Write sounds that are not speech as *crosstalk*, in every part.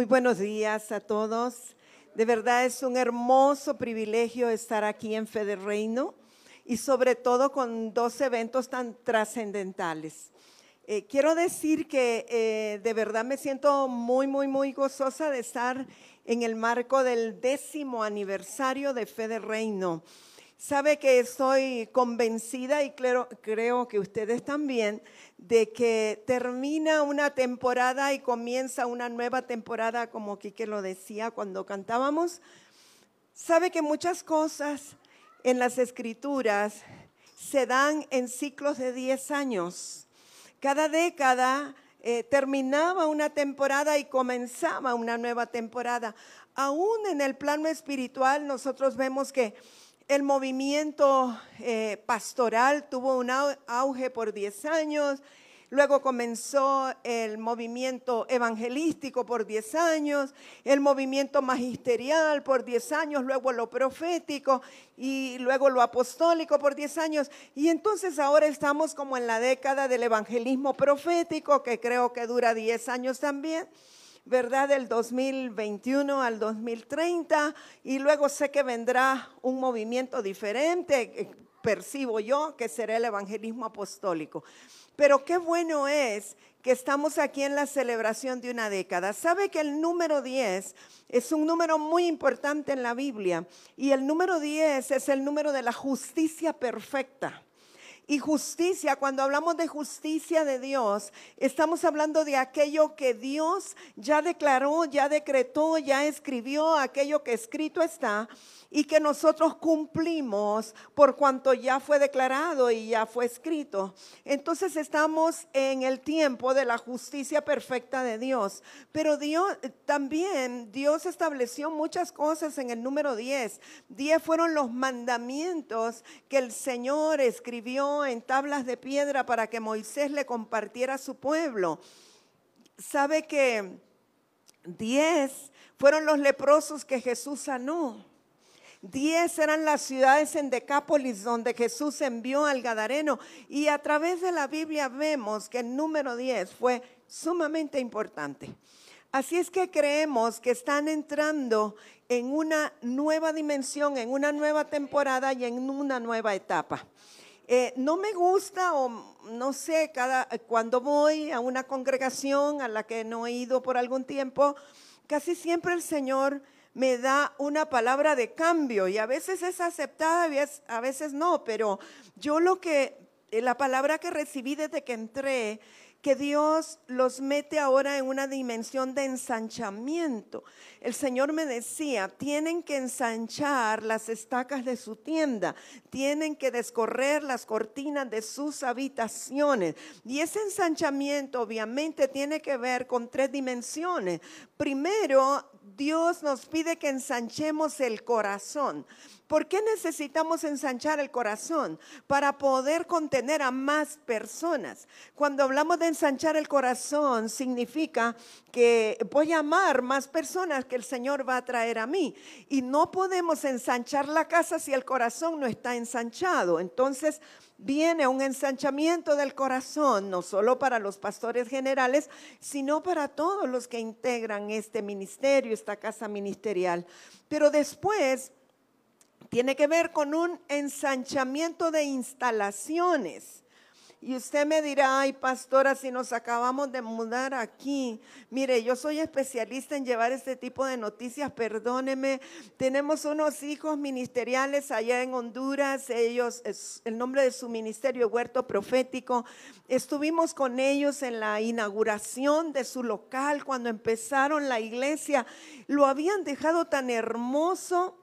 Muy buenos días a todos. De verdad es un hermoso privilegio estar aquí en Fe Reino y sobre todo con dos eventos tan trascendentales. Eh, quiero decir que eh, de verdad me siento muy, muy, muy gozosa de estar en el marco del décimo aniversario de Fe Reino. Sabe que estoy convencida y creo, que ustedes también de que termina una temporada y comienza una nueva temporada, como Quique lo decía cuando cantábamos. Sabe que muchas cosas en las escrituras se dan en ciclos de 10 años. Cada década eh, terminaba una temporada y comenzaba una nueva temporada. Aún en el plano espiritual nosotros vemos que el movimiento eh, pastoral tuvo un auge por 10 años, luego comenzó el movimiento evangelístico por 10 años, el movimiento magisterial por 10 años, luego lo profético y luego lo apostólico por 10 años. Y entonces ahora estamos como en la década del evangelismo profético, que creo que dura 10 años también. ¿Verdad? Del 2021 al 2030 y luego sé que vendrá un movimiento diferente, eh, percibo yo, que será el evangelismo apostólico. Pero qué bueno es que estamos aquí en la celebración de una década. Sabe que el número 10 es un número muy importante en la Biblia y el número 10 es el número de la justicia perfecta. Y justicia, cuando hablamos de justicia de Dios, estamos hablando de aquello que Dios ya declaró, ya decretó, ya escribió, aquello que escrito está y que nosotros cumplimos por cuanto ya fue declarado y ya fue escrito. Entonces estamos en el tiempo de la justicia perfecta de Dios. Pero Dios también, Dios estableció muchas cosas en el número 10. 10 fueron los mandamientos que el Señor escribió en tablas de piedra para que Moisés le compartiera a su pueblo. Sabe que 10 fueron los leprosos que Jesús sanó. Diez eran las ciudades en Decápolis donde Jesús envió al Gadareno. Y a través de la Biblia vemos que el número diez fue sumamente importante. Así es que creemos que están entrando en una nueva dimensión, en una nueva temporada y en una nueva etapa. Eh, no me gusta o no sé, cada, cuando voy a una congregación a la que no he ido por algún tiempo, casi siempre el Señor me da una palabra de cambio y a veces es aceptada, a veces no, pero yo lo que, eh, la palabra que recibí desde que entré, que Dios los mete ahora en una dimensión de ensanchamiento. El Señor me decía, tienen que ensanchar las estacas de su tienda, tienen que descorrer las cortinas de sus habitaciones. Y ese ensanchamiento obviamente tiene que ver con tres dimensiones. Primero, Dios nos pide que ensanchemos el corazón. ¿Por qué necesitamos ensanchar el corazón? Para poder contener a más personas. Cuando hablamos de ensanchar el corazón, significa que voy a amar más personas que el Señor va a traer a mí. Y no podemos ensanchar la casa si el corazón no está ensanchado. Entonces, viene un ensanchamiento del corazón, no solo para los pastores generales, sino para todos los que integran este ministerio, esta casa ministerial. Pero después tiene que ver con un ensanchamiento de instalaciones. Y usted me dirá, ay pastora, si nos acabamos de mudar aquí. Mire, yo soy especialista en llevar este tipo de noticias, perdóneme. Tenemos unos hijos ministeriales allá en Honduras, ellos, es el nombre de su ministerio, Huerto Profético. Estuvimos con ellos en la inauguración de su local cuando empezaron la iglesia. Lo habían dejado tan hermoso.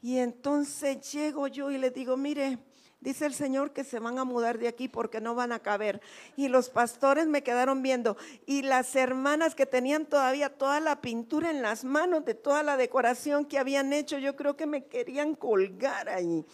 Y entonces llego yo y le digo, mire, dice el Señor que se van a mudar de aquí porque no van a caber. Y los pastores me quedaron viendo y las hermanas que tenían todavía toda la pintura en las manos de toda la decoración que habían hecho, yo creo que me querían colgar ahí.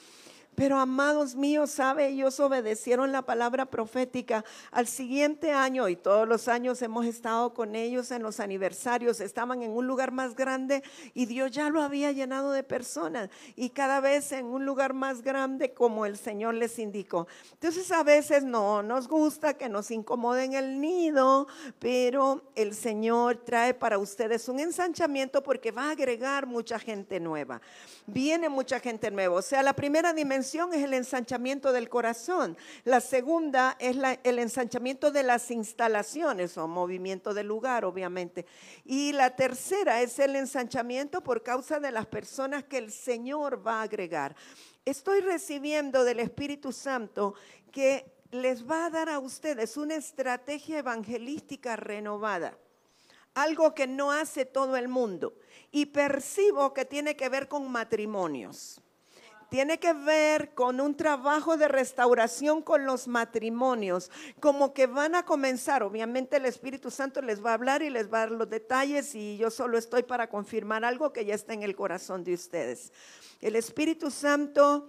Pero amados míos, sabe, ellos obedecieron la palabra profética. Al siguiente año, y todos los años hemos estado con ellos en los aniversarios, estaban en un lugar más grande y Dios ya lo había llenado de personas. Y cada vez en un lugar más grande como el Señor les indicó. Entonces a veces no nos gusta que nos incomoden el nido, pero el Señor trae para ustedes un ensanchamiento porque va a agregar mucha gente nueva. Viene mucha gente nueva. O sea, la primera dimensión es el ensanchamiento del corazón. La segunda es el ensanchamiento de las instalaciones o movimiento del lugar, obviamente. Y la tercera es el ensanchamiento por causa de las personas que el Señor va a agregar. Estoy recibiendo del Espíritu Santo que les va a dar a ustedes una estrategia evangelística renovada, algo que no hace todo el mundo. Y percibo que tiene que ver con matrimonios tiene que ver con un trabajo de restauración con los matrimonios, como que van a comenzar, obviamente el Espíritu Santo les va a hablar y les va a dar los detalles y yo solo estoy para confirmar algo que ya está en el corazón de ustedes. El Espíritu Santo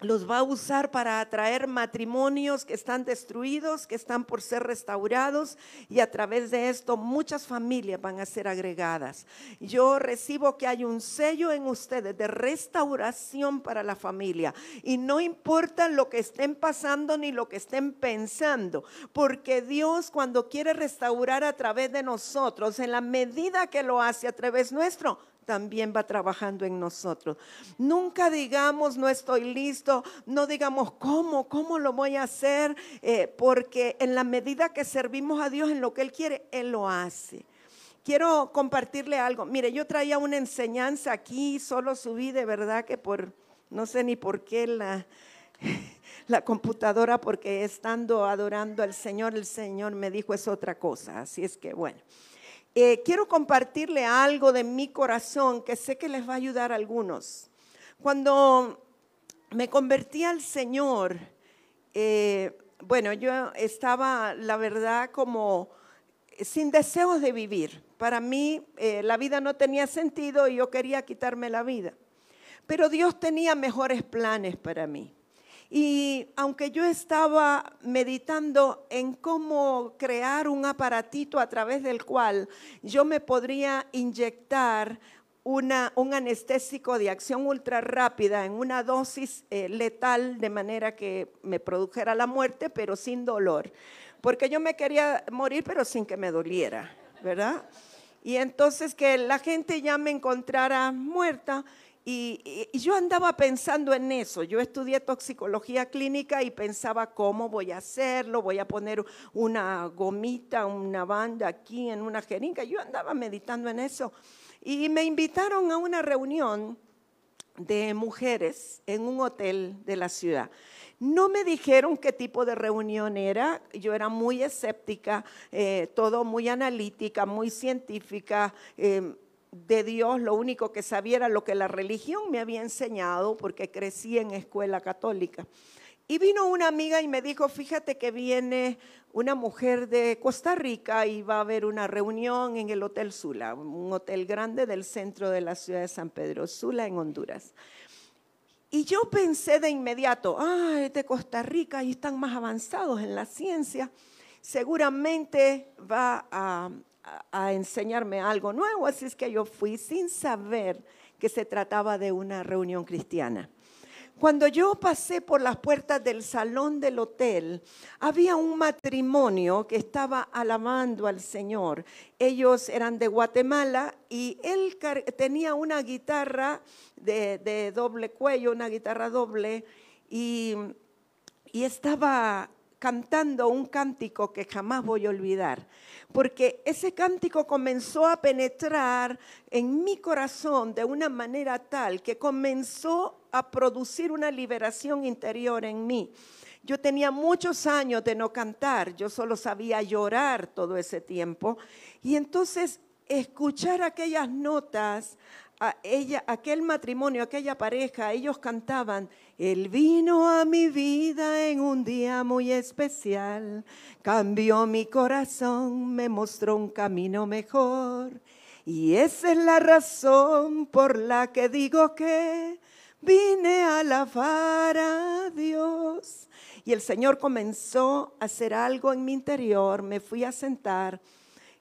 los va a usar para atraer matrimonios que están destruidos, que están por ser restaurados y a través de esto muchas familias van a ser agregadas. Yo recibo que hay un sello en ustedes de restauración para la familia y no importa lo que estén pasando ni lo que estén pensando, porque Dios cuando quiere restaurar a través de nosotros, en la medida que lo hace a través nuestro, también va trabajando en nosotros. Nunca digamos no estoy listo, no digamos cómo, cómo lo voy a hacer, eh, porque en la medida que servimos a Dios en lo que Él quiere, Él lo hace. Quiero compartirle algo. Mire, yo traía una enseñanza aquí, solo subí de verdad que por, no sé ni por qué la, *laughs* la computadora, porque estando adorando al Señor, el Señor me dijo es otra cosa. Así es que bueno. Eh, quiero compartirle algo de mi corazón que sé que les va a ayudar a algunos. Cuando me convertí al Señor, eh, bueno, yo estaba, la verdad, como sin deseos de vivir. Para mí eh, la vida no tenía sentido y yo quería quitarme la vida. Pero Dios tenía mejores planes para mí. Y aunque yo estaba meditando en cómo crear un aparatito a través del cual yo me podría inyectar una, un anestésico de acción ultra rápida en una dosis eh, letal de manera que me produjera la muerte, pero sin dolor. Porque yo me quería morir, pero sin que me doliera, ¿verdad? Y entonces que la gente ya me encontrara muerta y, yo andaba pensando en eso. Yo estudié toxicología clínica y pensaba cómo voy a hacerlo. Voy a poner una gomita, una banda aquí en una jeringa. Yo andaba meditando en eso. Y me invitaron a una reunión de mujeres en un hotel de la ciudad. No me dijeron qué tipo de reunión era, yo era muy escéptica, eh, todo muy analítica, muy científica. Eh, de Dios, lo único que sabía era lo que la religión me había enseñado, porque crecí en escuela católica. Y vino una amiga y me dijo, fíjate que viene una mujer de Costa Rica y va a haber una reunión en el Hotel Sula, un hotel grande del centro de la ciudad de San Pedro Sula, en Honduras. Y yo pensé de inmediato, ah, de Costa Rica, y están más avanzados en la ciencia, seguramente va a, a, enseñarme algo nuevo, así es que yo fui sin saber que se trataba de una reunión cristiana. Cuando yo pasé por las puertas del salón del hotel, había un matrimonio que estaba alabando al Señor. Ellos eran de Guatemala y él tenía una guitarra de, doble cuello, una guitarra doble, y, y estaba cantando un cántico que jamás voy a olvidar porque ese cántico comenzó a penetrar en mi corazón de una manera tal que comenzó a producir una liberación interior en mí. Yo tenía muchos años de no cantar, yo solo sabía llorar todo ese tiempo. Y entonces escuchar aquellas notas ella, aquel matrimonio, aquella pareja, ellos cantaban, Él vino a mi vida en un día muy especial, cambió mi corazón, me mostró un camino mejor. Y esa es la razón por la que digo que vine a alabar a Dios. Y el Señor comenzó a hacer algo en mi interior, me fui a sentar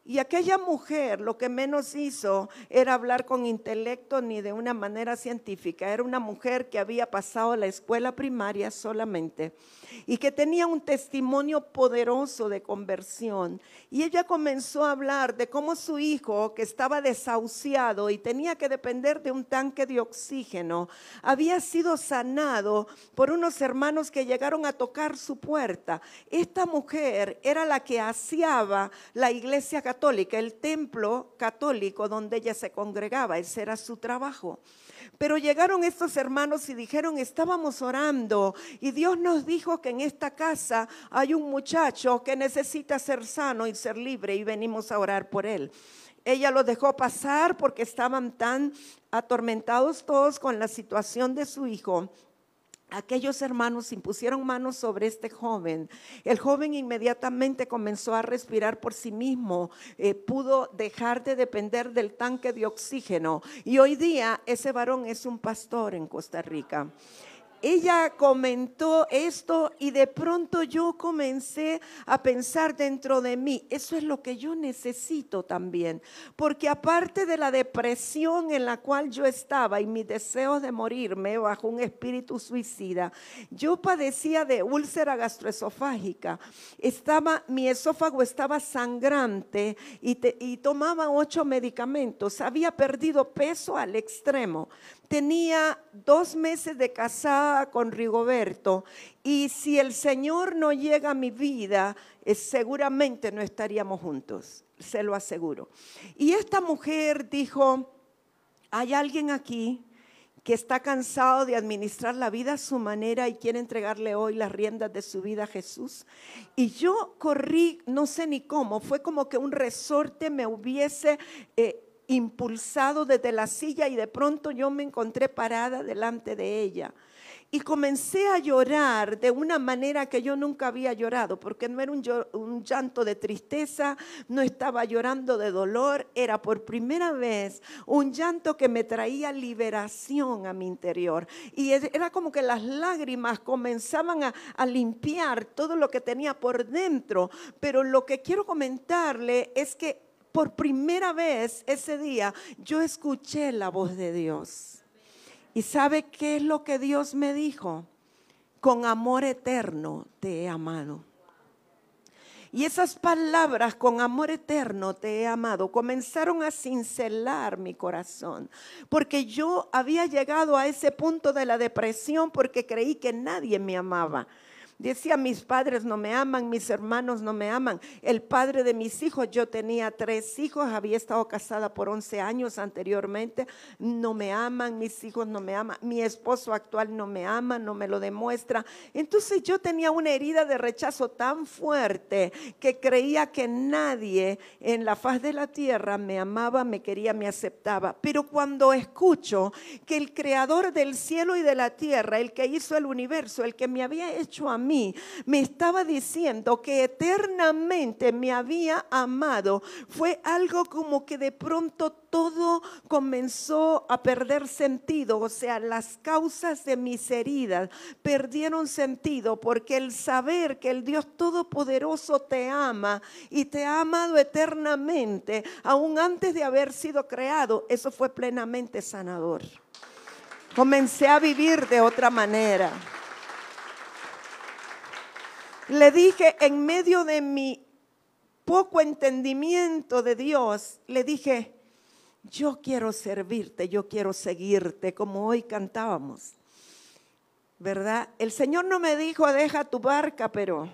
y aquella mujer lo que menos hizo era hablar con intelecto ni de una manera científica. Era una mujer que había pasado la escuela primaria solamente y que tenía un testimonio poderoso de conversión. Y ella comenzó a hablar de cómo su hijo, que estaba desahuciado y tenía que depender de un tanque de oxígeno, había sido sanado por unos hermanos que llegaron a tocar su puerta. Esta mujer era la que aseaba la iglesia católica, el templo católico donde ella se congregaba. Ese era su trabajo. Pero llegaron estos hermanos y dijeron, estábamos orando y Dios nos dijo que en esta casa hay un muchacho que necesita ser sano y ser libre y venimos a orar por él. Ella lo dejó pasar porque estaban tan atormentados todos con la situación de su hijo Aquellos hermanos impusieron manos sobre este joven. El joven inmediatamente comenzó a respirar por sí mismo, eh, pudo dejar de depender del tanque de oxígeno. Y hoy día ese varón es un pastor en Costa Rica ella comentó esto y de pronto yo comencé a pensar dentro de mí, eso es lo que yo necesito también, porque aparte de la depresión en la cual yo estaba y mis deseos de morirme bajo un espíritu suicida, yo padecía de úlcera gastroesofágica, estaba, mi esófago estaba sangrante y, y tomaba ocho medicamentos, había perdido peso al extremo tenía dos meses de casada con Rigoberto y si el Señor no llega a mi vida, eh, seguramente no estaríamos juntos, se lo aseguro. Y esta mujer dijo, hay alguien aquí que está cansado de administrar la vida a su manera y quiere entregarle hoy las riendas de su vida a Jesús. Y yo corrí, no sé ni cómo, fue como que un resorte me hubiese... Eh, impulsado desde la silla y de pronto yo me encontré parada delante de ella. Y comencé a llorar de una manera que yo nunca había llorado, porque no era un, llanto de tristeza, no estaba llorando de dolor, era por primera vez un llanto que me traía liberación a mi interior. Y era como que las lágrimas comenzaban a, a limpiar todo lo que tenía por dentro. Pero lo que quiero comentarle es que por primera vez ese día yo escuché la voz de Dios. ¿Y sabe qué es lo que Dios me dijo? Con amor eterno te he amado. Y esas palabras, con amor eterno te he amado, comenzaron a cincelar mi corazón, porque yo había llegado a ese punto de la depresión porque creí que nadie me amaba. Decía, mis padres no me aman, mis hermanos no me aman. El padre de mis hijos, yo tenía tres hijos, había estado casada por 11 años anteriormente, no me aman, mis hijos no me aman, mi esposo actual no me ama, no me lo demuestra. Entonces yo tenía una herida de rechazo tan fuerte que creía que nadie en la faz de la tierra me amaba, me quería, me aceptaba. Pero cuando escucho que el creador del cielo y de la tierra, el que hizo el universo, el que me había hecho a mí, me estaba diciendo que eternamente me había amado, fue algo como que de pronto todo comenzó a perder sentido, o sea, las causas de mis heridas perdieron sentido porque el saber que el Dios Todopoderoso te ama y te ha amado eternamente, aún antes de haber sido creado, eso fue plenamente sanador. Comencé a vivir de otra manera le dije en medio de mi poco entendimiento de Dios, le dije, yo quiero servirte, yo quiero seguirte, como hoy cantábamos. ¿Verdad? El Señor no me dijo, deja tu barca, pero,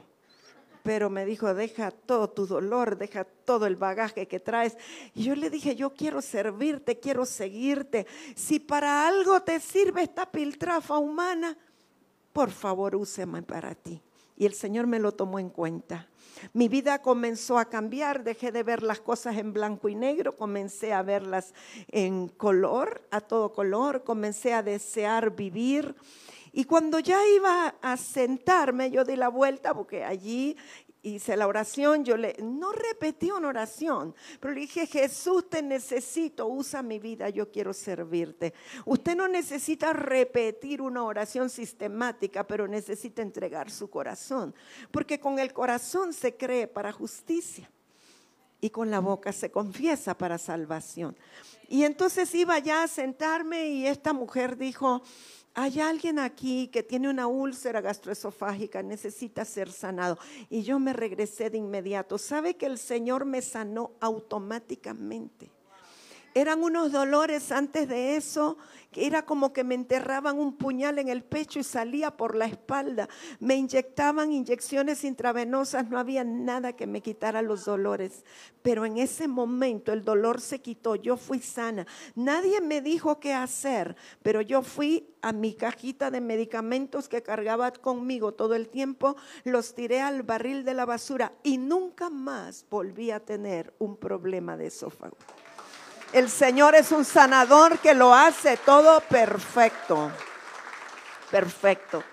pero me dijo, deja todo tu dolor, deja todo el bagaje que traes. Y yo le dije, yo quiero servirte, quiero seguirte. Si para algo te sirve esta piltrafa humana, por favor, úseme para ti Y el Señor me lo tomó en cuenta. Mi vida comenzó a cambiar, dejé de ver las cosas en blanco y negro, comencé a verlas en color, a todo color, comencé a desear vivir. Y cuando ya iba a sentarme, yo di la vuelta porque allí hice la oración, yo le, no repetí una oración, pero le dije, Jesús, te necesito, usa mi vida, yo quiero servirte. Usted no necesita repetir una oración sistemática, pero necesita entregar su corazón, porque con el corazón se cree para justicia y con la boca se confiesa para salvación. Y entonces iba ya a sentarme y esta mujer dijo, hay alguien aquí que tiene una úlcera gastroesofágica, necesita ser sanado. Y yo me regresé de inmediato. ¿Sabe que el Señor me sanó automáticamente? Eran unos dolores antes de eso era como que me enterraban un puñal en el pecho y salía por la espalda. Me inyectaban inyecciones intravenosas, no había nada que me quitara los dolores. Pero en ese momento el dolor se quitó, yo fui sana. Nadie me dijo qué hacer, pero yo fui a mi cajita de medicamentos que cargaba conmigo todo el tiempo, los tiré al barril de la basura y nunca más volví a tener un problema de esófago. El Señor es un sanador que lo hace todo perfecto. Perfecto.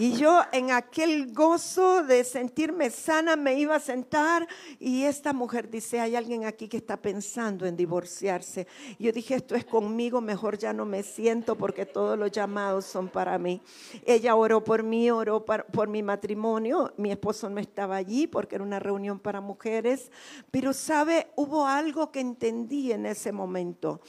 Y yo en aquel gozo de sentirme sana me iba a sentar y esta mujer dice, hay alguien aquí que está pensando en divorciarse. yo dije, esto es conmigo, mejor ya no me siento porque todos los llamados son para mí. Ella oró por mí, oró por, mi matrimonio. Mi esposo no estaba allí porque era una reunión para mujeres. Pero sabe, hubo algo que entendí en ese momento.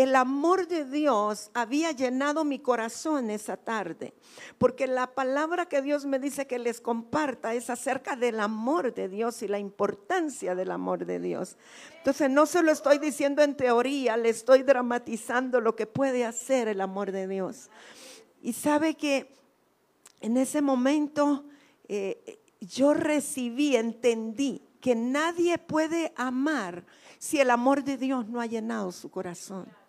El amor de Dios había llenado mi corazón esa tarde, porque la palabra que Dios me dice que les comparta es acerca del amor de Dios y la importancia del amor de Dios. Entonces no se lo estoy diciendo en teoría, le estoy dramatizando lo que puede hacer el amor de Dios. Y sabe que en ese momento eh, yo recibí, entendí que nadie puede amar si el amor de Dios no ha llenado su corazón.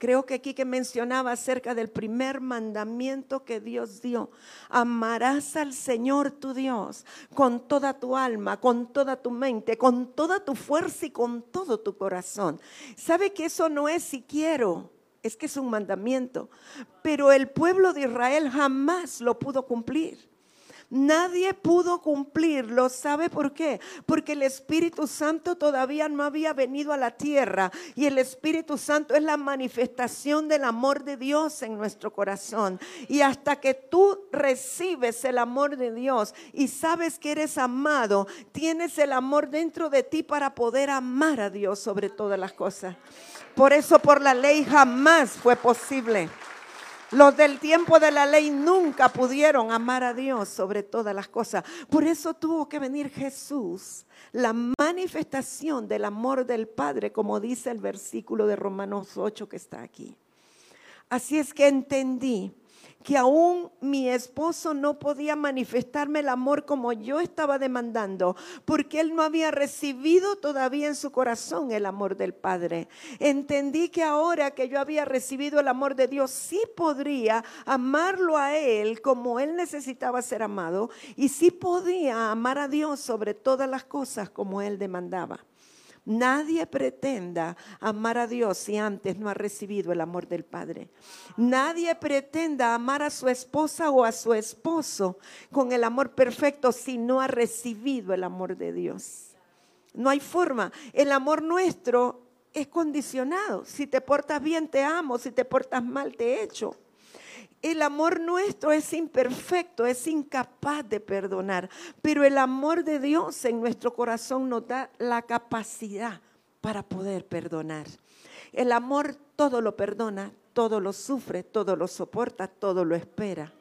Creo que aquí que mencionaba acerca del primer mandamiento que Dios dio. Amarás al Señor tu Dios con toda tu alma, con toda tu mente, con toda tu fuerza y con todo tu corazón. ¿Sabe que eso no es si quiero? Es que es un mandamiento. Pero el pueblo de Israel jamás lo pudo cumplir. Nadie pudo cumplirlo. ¿Sabe por qué? Porque el Espíritu Santo todavía no había venido a la tierra y el Espíritu Santo es la manifestación del amor de Dios en nuestro corazón. Y hasta que tú recibes el amor de Dios y sabes que eres amado, tienes el amor dentro de ti para poder amar a Dios sobre todas las cosas. Por eso por la ley jamás fue posible. Los del tiempo de la ley nunca pudieron amar a Dios sobre todas las cosas. Por eso tuvo que venir Jesús, la manifestación del amor del Padre, como dice el versículo de Romanos 8 que está aquí. Así es que entendí que aún mi esposo no podía manifestarme el amor como yo estaba demandando, porque él no había recibido todavía en su corazón el amor del Padre. Entendí que ahora que yo había recibido el amor de Dios, sí podría amarlo a él como él necesitaba ser amado, y sí podía amar a Dios sobre todas las cosas como él demandaba. Nadie pretenda amar a Dios si antes no ha recibido el amor del Padre. Nadie pretenda amar a su esposa o a su esposo con el amor perfecto si no ha recibido el amor de Dios. No hay forma. El amor nuestro es condicionado. Si te portas bien, te amo. Si te portas mal, te echo. El amor nuestro es imperfecto, es incapaz de perdonar, pero el amor de Dios en nuestro corazón nos da la capacidad para poder perdonar. El amor todo lo perdona, todo lo sufre, todo lo soporta, todo lo espera.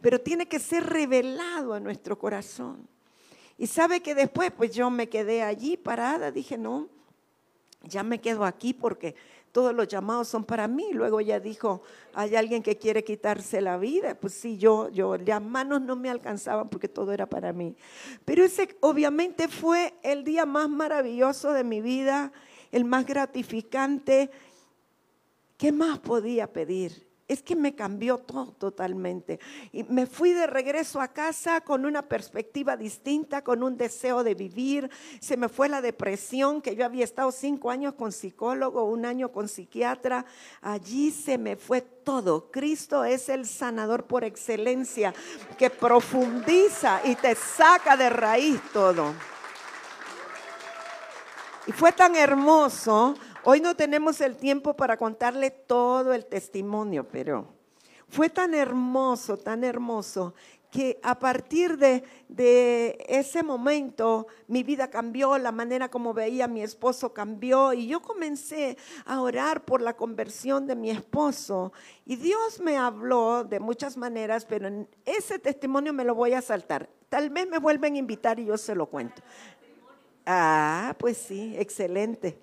Pero tiene que ser revelado a nuestro corazón. Y sabe que después, pues yo me quedé allí parada, dije, no, ya me quedo aquí porque todos los llamados son para mí. Luego ella dijo, hay alguien que quiere quitarse la vida. Pues sí, yo, yo, las manos no me alcanzaban porque todo era para mí. Pero ese obviamente fue el día más maravilloso de mi vida, el más gratificante. ¿Qué más podía pedir? Es que me cambió todo totalmente. Y me fui de regreso a casa con una perspectiva distinta, con un deseo de vivir. Se me fue la depresión, que yo había estado cinco años con psicólogo, un año con psiquiatra. Allí se me fue todo. Cristo es el sanador por excelencia, que profundiza y te saca de raíz todo. Y fue tan hermoso. Hoy no tenemos el tiempo para contarle todo el testimonio, pero fue tan hermoso, tan hermoso, que a partir de, ese momento mi vida cambió, la manera como veía a mi esposo cambió y yo comencé a orar por la conversión de mi esposo. Y Dios me habló de muchas maneras, pero en ese testimonio me lo voy a saltar. Tal vez me vuelven a invitar y yo se lo cuento. Ah, pues sí, excelente.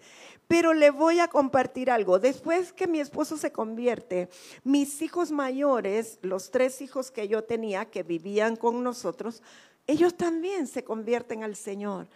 Pero le voy a compartir algo. Después que mi esposo se convierte, mis hijos mayores, los tres hijos que yo tenía que vivían con nosotros, ellos también se convierten al Señor.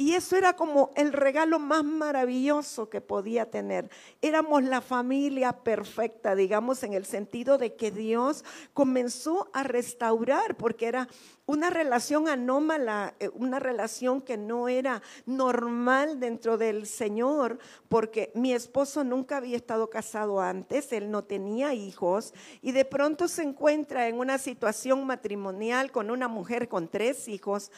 Y eso era como el regalo más maravilloso que podía tener. Éramos la familia perfecta, digamos, en el sentido de que Dios comenzó a restaurar, porque era una relación anómala, eh, una relación que no era normal dentro del Señor, porque mi esposo nunca había estado casado antes, él no tenía hijos, y de pronto se encuentra en una situación matrimonial con una mujer con tres hijos.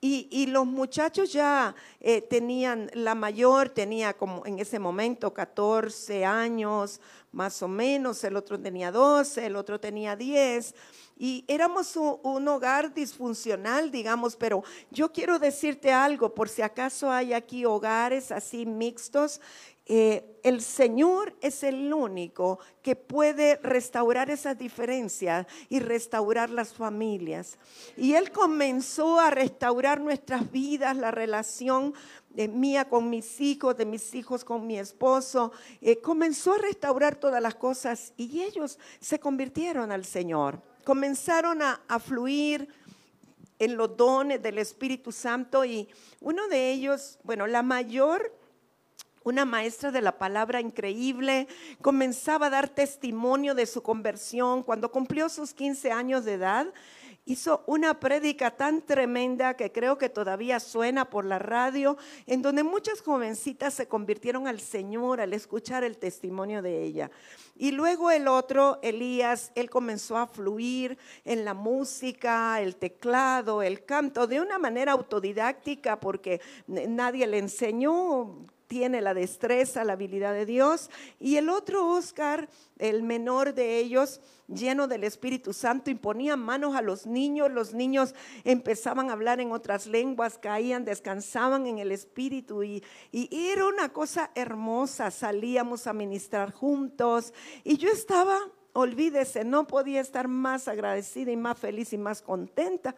Y, los muchachos ya eh, tenían, la mayor tenía como en ese momento 14 años más o menos, el otro tenía 12, el otro tenía 10. Y éramos un, hogar disfuncional, digamos, pero yo quiero decirte algo, por si acaso hay aquí hogares así mixtos, eh, el Señor es el único que puede restaurar esas diferencias y restaurar las familias. Y Él comenzó a restaurar nuestras vidas, la relación de mía con mis hijos, de mis hijos con mi esposo. Eh, comenzó a restaurar todas las cosas y ellos se convirtieron al Señor. Comenzaron a, a fluir en los dones del Espíritu Santo y uno de ellos, bueno, la mayor una maestra de la palabra increíble, comenzaba a dar testimonio de su conversión. Cuando cumplió sus 15 años de edad, hizo una prédica tan tremenda que creo que todavía suena por la radio, en donde muchas jovencitas se convirtieron al Señor al escuchar el testimonio de ella. Y luego el otro, Elías, él comenzó a fluir en la música, el teclado, el canto, de una manera autodidáctica, porque nadie le enseñó, tiene la destreza, la habilidad de Dios. Y el otro Oscar, el menor de ellos, lleno del Espíritu Santo, imponía manos a los niños, los niños empezaban a hablar en otras lenguas, caían, descansaban en el Espíritu. Y, y era una cosa hermosa, salíamos a ministrar juntos. Y yo estaba, olvídese, no podía estar más agradecida y más feliz y más contenta,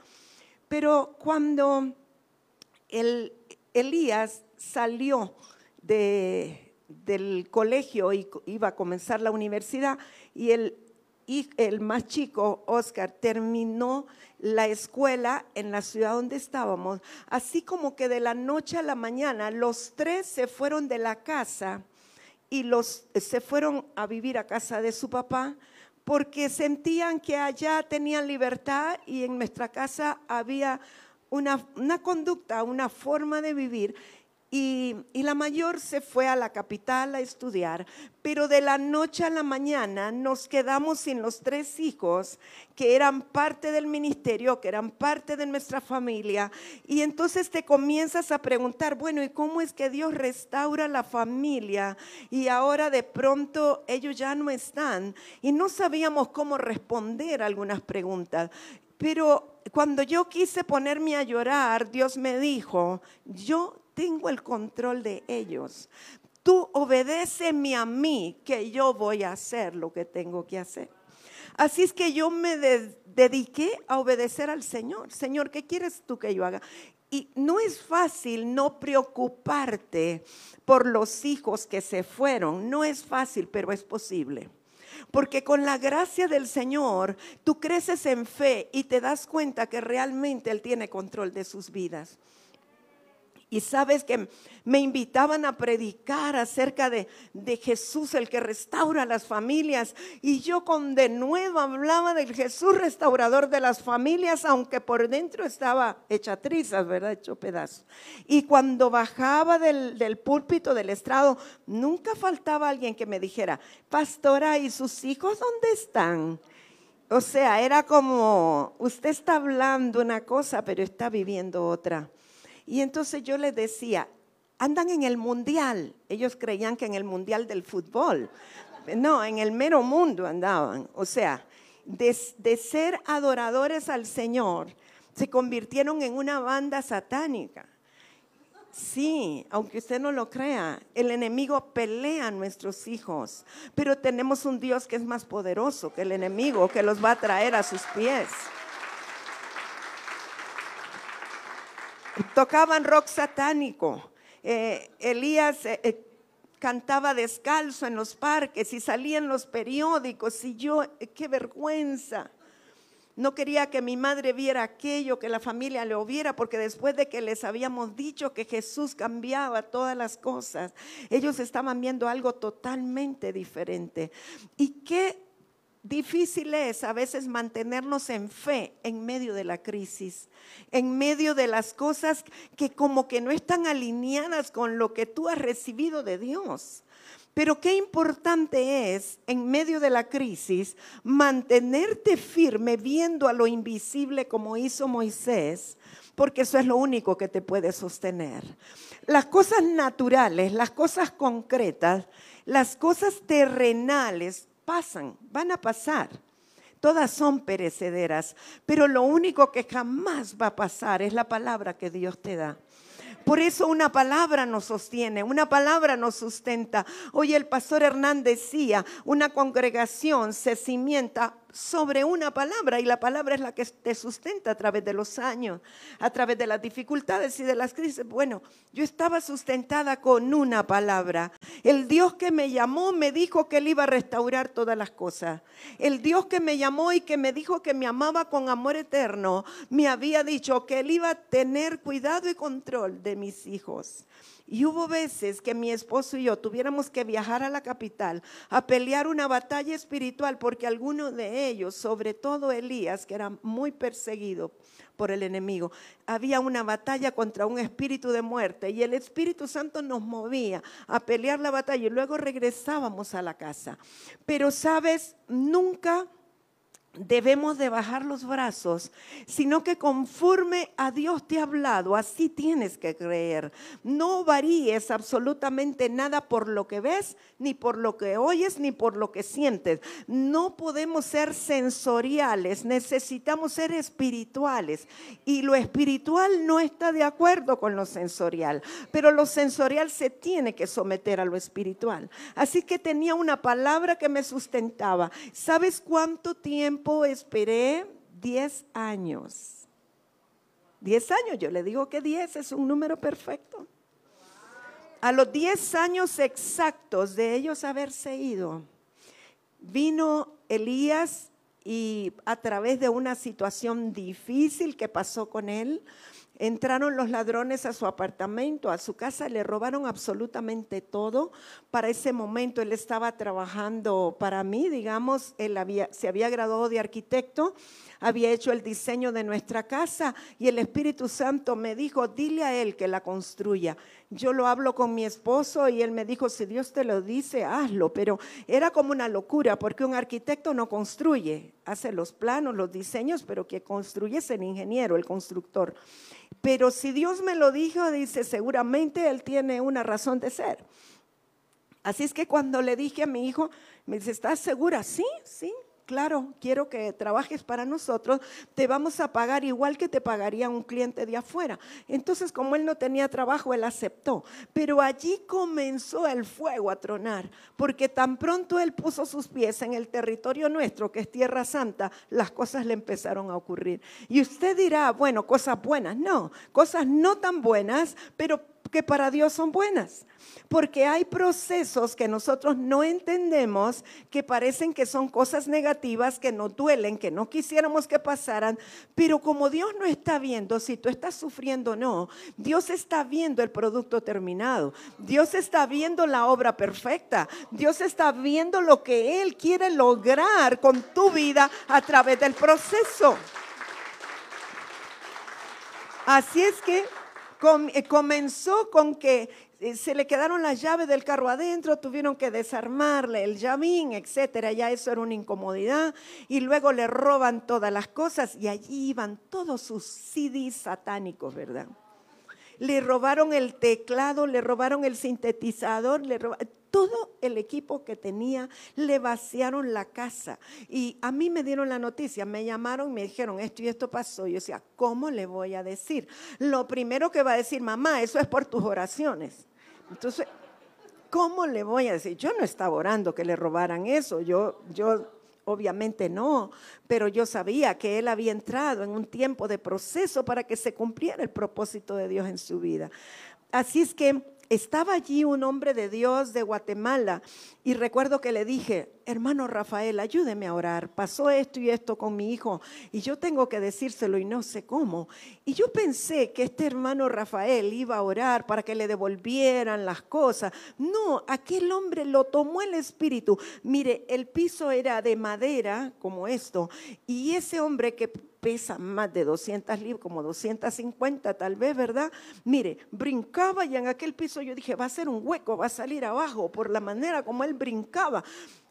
pero cuando el, Elías salió, del colegio y iba a comenzar la universidad y el, el más chico, Oscar, terminó la escuela en la ciudad donde estábamos, así como que de la noche a la mañana los tres se fueron de la casa y los se fueron a vivir a casa de su papá porque sentían que allá tenían libertad y en nuestra casa había una, una conducta, una forma de vivir y, la mayor se fue a la capital a estudiar, pero de la noche a la mañana nos quedamos sin los tres hijos que eran parte del ministerio, que eran parte de nuestra familia. Y entonces te comienzas a preguntar, bueno, ¿y cómo es que Dios restaura la familia? Y ahora de pronto ellos ya no están. Y no sabíamos cómo responder algunas preguntas. Pero cuando yo quise ponerme a llorar, Dios me dijo, yo tengo el control de ellos. Tú obedéceme a mí, que yo voy a hacer lo que tengo que hacer. Así es que yo me dediqué a obedecer al Señor. Señor, ¿qué quieres tú que yo haga? Y no es fácil no preocuparte por los hijos que se fueron. No es fácil, pero es posible. Porque con la gracia del Señor, tú creces en fe y te das cuenta que realmente Él tiene control de sus vidas. Y sabes que me invitaban a predicar acerca de, Jesús, el que restaura las familias. Y yo con de nuevo hablaba del Jesús restaurador de las familias, aunque por dentro estaba hecha trizas, ¿verdad? Hecho pedazos. Y cuando bajaba del púlpito, del estrado, nunca faltaba alguien que me dijera, pastora, ¿y sus hijos dónde están? O sea, era como, usted está hablando una cosa, pero está viviendo otra. Y entonces yo les decía, andan en el mundial. Ellos creían que en el mundial del fútbol. No, en el mero mundo andaban. O sea, de, de ser adoradores al Señor, se convirtieron en una banda satánica. Sí, aunque usted no lo crea, el enemigo pelea a nuestros hijos, pero tenemos un Dios que es más poderoso que el enemigo, que los va a traer a sus pies. Tocaban rock satánico. Eh, Elías eh, eh, cantaba descalzo en los parques y salía en los periódicos y yo, qué vergüenza. No quería que mi madre viera aquello, que la familia lo viera, porque después de que les habíamos dicho que Jesús cambiaba todas las cosas, ellos estaban viendo algo totalmente diferente. ¿Y qué difícil es a veces mantenernos en fe en medio de la crisis, en medio de las cosas que como que no están alineadas con lo que tú has recibido de Dios. Pero qué importante es en medio de la crisis mantenerte firme viendo a lo invisible como hizo Moisés, porque eso es lo único que te puede sostener. Las cosas naturales, las cosas concretas, las cosas terrenales pasan, van a pasar. Todas son perecederas, pero lo único que jamás va a pasar es la palabra que Dios te da. Por eso una palabra nos sostiene, una palabra nos sustenta. Hoy el pastor Hernán decía, una congregación se cimienta sobre una palabra y la palabra es la que te sustenta a través de los años, a través de las dificultades y de las crisis. Bueno, yo estaba sustentada con una palabra. El Dios que me llamó me dijo que Él iba a restaurar todas las cosas. El Dios que me llamó y que me dijo que me amaba con amor eterno, me había dicho que Él iba a tener cuidado y control de mis hijos. Y hubo veces que mi esposo y yo tuviéramos que viajar a la capital a pelear una batalla espiritual porque alguno de ellos, sobre todo Elías, que era muy perseguido por el enemigo, había una batalla contra un espíritu de muerte y el Espíritu Santo nos movía a pelear la batalla y luego regresábamos a la casa. Pero sabes, nunca debemos de bajar los brazos, sino que conforme a Dios te ha hablado, así tienes que creer. No varíes absolutamente nada por lo que ves, ni por lo que oyes, ni por lo que sientes. No podemos ser sensoriales, necesitamos ser espirituales. Y lo espiritual no está de acuerdo con lo sensorial, pero lo sensorial se tiene que someter a lo espiritual. Así que tenía una palabra que me sustentaba. ¿Sabes cuánto tiempo? Esperé 10 años. 10 años, yo le digo que 10 es un número perfecto. A los 10 años exactos de ellos haberse ido, vino Elías y a través de una situación difícil que pasó con él, Entraron los ladrones a su apartamento, a su casa, le robaron absolutamente todo. Para ese momento él estaba trabajando para mí, digamos, él se había graduado de arquitecto, había hecho el diseño de nuestra casa y el Espíritu Santo me dijo, dile a él que la construya. Yo lo hablo con mi esposo y él me dijo, si Dios te lo dice, hazlo. Pero era como una locura porque un arquitecto no construye, hace los planos, los diseños, pero que construye es el ingeniero, el constructor. Pero si Dios me lo dijo, dice, seguramente Él tiene una razón de ser. Así es que cuando le dije a mi hijo, me dice, ¿estás segura? Sí, sí, claro, quiero que trabajes para nosotros, te vamos a pagar igual que te pagaría un cliente de afuera. Entonces, como él no tenía trabajo, él aceptó. Pero allí comenzó el fuego a tronar, porque tan pronto él puso sus pies en el territorio nuestro, que es Tierra Santa, las cosas le empezaron a ocurrir. Y usted dirá, bueno, cosas buenas, no, cosas no tan buenas, pero que para Dios son buenas. Porque hay procesos que nosotros no entendemos, que parecen que son cosas negativas, que nos duelen, que no quisiéramos que pasaran, pero como Dios no está viendo si tú estás sufriendo o no, Dios está viendo el producto terminado, Dios está viendo la obra perfecta, Dios está viendo lo que Él quiere lograr con tu vida a través del proceso. Así es que eh, comenzó con que eh, se le quedaron las llaves del carro adentro, tuvieron que desarmarle el llavín, etcétera, ya eso era una incomodidad, y luego le roban todas las cosas y allí iban todos sus CDs satánicos, ¿verdad? Le robaron el teclado, le robaron el sintetizador, le robaron, todo el equipo que tenía, le vaciaron la casa. Y a mí me dieron la noticia, me llamaron, me dijeron esto y esto pasó. Yo decía, ¿cómo le voy a decir? Lo primero que va a decir, mamá, eso es por tus oraciones. Entonces, ¿cómo le voy a decir? Yo no estaba orando que le robaran eso, yo, yo obviamente no, pero yo sabía que él había entrado en un tiempo de proceso para que se cumpliera el propósito de Dios en su vida. Así es que estaba allí un hombre de Dios de Guatemala y recuerdo que le dije, hermano Rafael, ayúdeme a orar. Pasó esto y esto con mi hijo y yo tengo que decírselo y no sé cómo. Y yo pensé que este hermano Rafael iba a orar para que le devolvieran las cosas. No, aquel hombre lo tomó el espíritu. Mire, el piso era de madera como esto y ese hombre que pesa más de 200 libras, como 250 tal vez, ¿verdad? Mire, brincaba y en aquel piso yo dije, va a ser un hueco, va a salir abajo por la manera como él brincaba.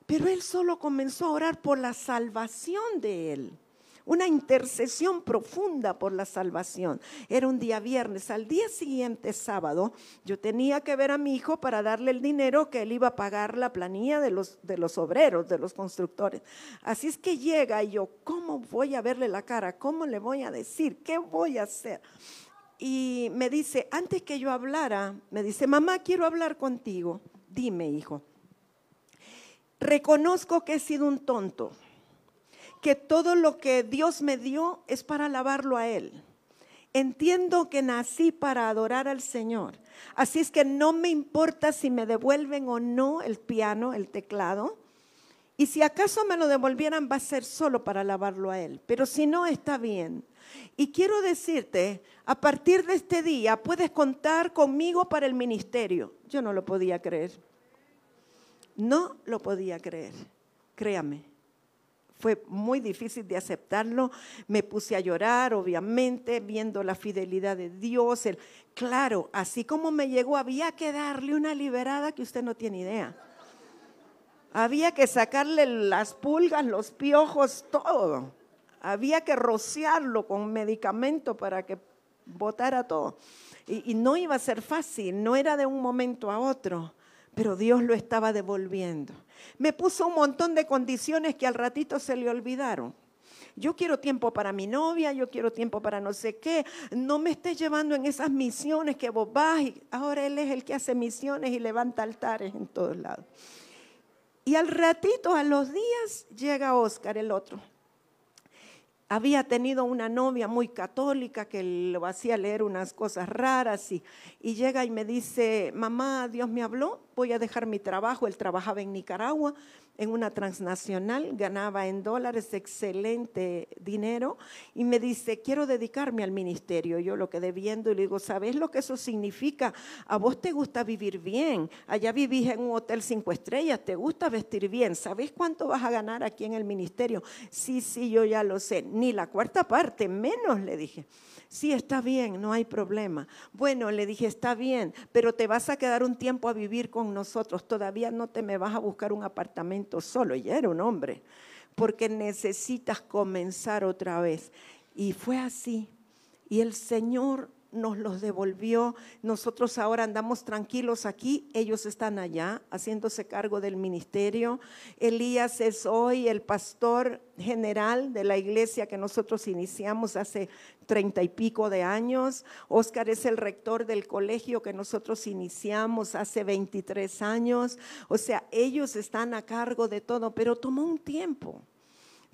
Pero él solo comenzó a orar por la salvación de él una intercesión profunda por la salvación. Era un día viernes, al día siguiente, sábado, yo tenía que ver a mi hijo para darle el dinero que él iba a pagar la planilla de los, de los obreros, de los constructores. Así es que llega y yo, ¿cómo voy a verle la cara? ¿Cómo le voy a decir? ¿Qué voy a hacer? Y me dice, antes que yo hablara, me dice, mamá, quiero hablar contigo. Dime, hijo. Reconozco que he sido un tonto que todo lo que Dios me dio es para alabarlo a Él. Entiendo que nací para adorar al Señor. Así es que no me importa si me devuelven o no el piano, el teclado. Y si acaso me lo devolvieran va a ser solo para alabarlo a Él. Pero si no, está bien. Y quiero decirte, a partir de este día puedes contar conmigo para el ministerio. Yo no lo podía creer. No lo podía creer. Créame fue muy difícil de aceptarlo. Me puse a llorar, obviamente, viendo la fidelidad de Dios. El, claro, así como me llegó, había que darle una liberada que usted no tiene idea. Había que sacarle las pulgas, los piojos, todo. Había que rociarlo con medicamento para que botara todo. y no iba a ser fácil, no era de un momento a otro pero Dios lo estaba devolviendo. Me puso un montón de condiciones que al ratito se le olvidaron. Yo quiero tiempo para mi novia, yo quiero tiempo para no sé qué. No me estés llevando en esas misiones que vos vas y ahora Él es el que hace misiones y levanta altares en todos lados. Y al ratito, a los días, llega Oscar, el otro había tenido una novia muy católica que lo hacía leer unas cosas raras y, y, llega y me dice, mamá, Dios me habló, voy a dejar mi trabajo. Él trabajaba en Nicaragua, en una transnacional, ganaba en dólares excelente dinero y me dice, quiero dedicarme al ministerio. Yo lo quedé viendo y le digo, ¿sabes lo que eso significa? A vos te gusta vivir bien, allá vivís en un hotel cinco estrellas, te gusta vestir bien, ¿sabes cuánto vas a ganar aquí en el ministerio? Sí, sí, yo ya lo sé, ni la cuarta parte, menos le dije. Sí, está bien, no hay problema. Bueno, le dije, está bien, pero te vas a quedar un tiempo a vivir con nosotros, todavía no te me vas a buscar un apartamento solo, ya era un hombre, porque necesitas comenzar otra vez. Y fue así. Y el Señor nos los devolvió. Nosotros ahora andamos tranquilos aquí, ellos están allá haciéndose cargo del ministerio. Elías es hoy el pastor general de la iglesia que nosotros iniciamos hace treinta y pico de años. Oscar es el rector del colegio que nosotros iniciamos hace 23 años. O sea, ellos están a cargo de todo, pero tomó un tiempo